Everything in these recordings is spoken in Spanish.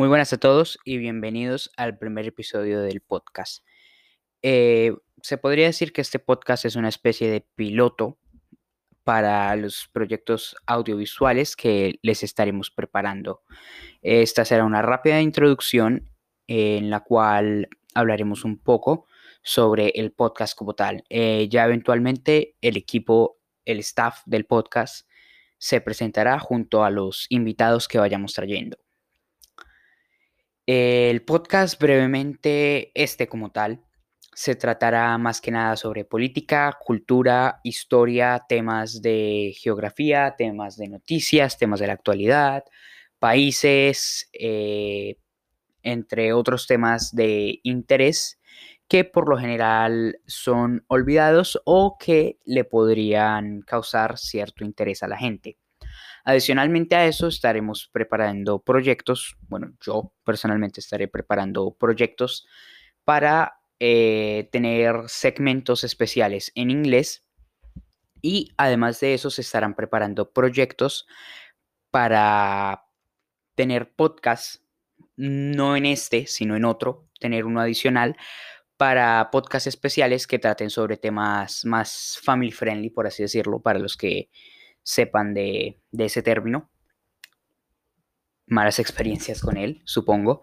Muy buenas a todos y bienvenidos al primer episodio del podcast. Eh, se podría decir que este podcast es una especie de piloto para los proyectos audiovisuales que les estaremos preparando. Esta será una rápida introducción en la cual hablaremos un poco sobre el podcast como tal. Eh, ya eventualmente el equipo, el staff del podcast se presentará junto a los invitados que vayamos trayendo. El podcast brevemente, este como tal, se tratará más que nada sobre política, cultura, historia, temas de geografía, temas de noticias, temas de la actualidad, países, eh, entre otros temas de interés que por lo general son olvidados o que le podrían causar cierto interés a la gente. Adicionalmente a eso estaremos preparando proyectos, bueno, yo personalmente estaré preparando proyectos para eh, tener segmentos especiales en inglés y además de eso se estarán preparando proyectos para tener podcasts, no en este, sino en otro, tener uno adicional para podcasts especiales que traten sobre temas más family friendly, por así decirlo, para los que sepan de, ese término. Malas experiencias con él, supongo.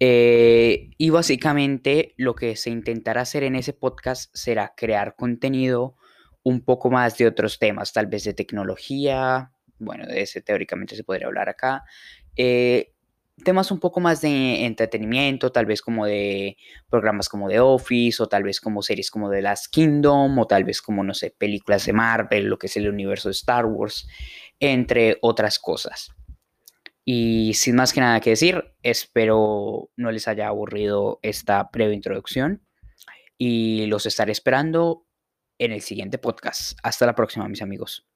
Eh, y básicamente lo que se intentará hacer en ese podcast será crear contenido un poco más de otros temas, tal vez de tecnología, bueno, de ese teóricamente se podría hablar acá, eh, temas un poco más de entretenimiento, tal vez como de programas como de Office, o tal vez como series como de Last Kingdom, o tal vez como, no sé, películas de Marvel, lo que es el universo de Star Wars, entre otras cosas. Y sin más que nada que decir, espero no les haya aburrido esta breve introducción y los estaré esperando en el siguiente podcast. Hasta la próxima, mis amigos.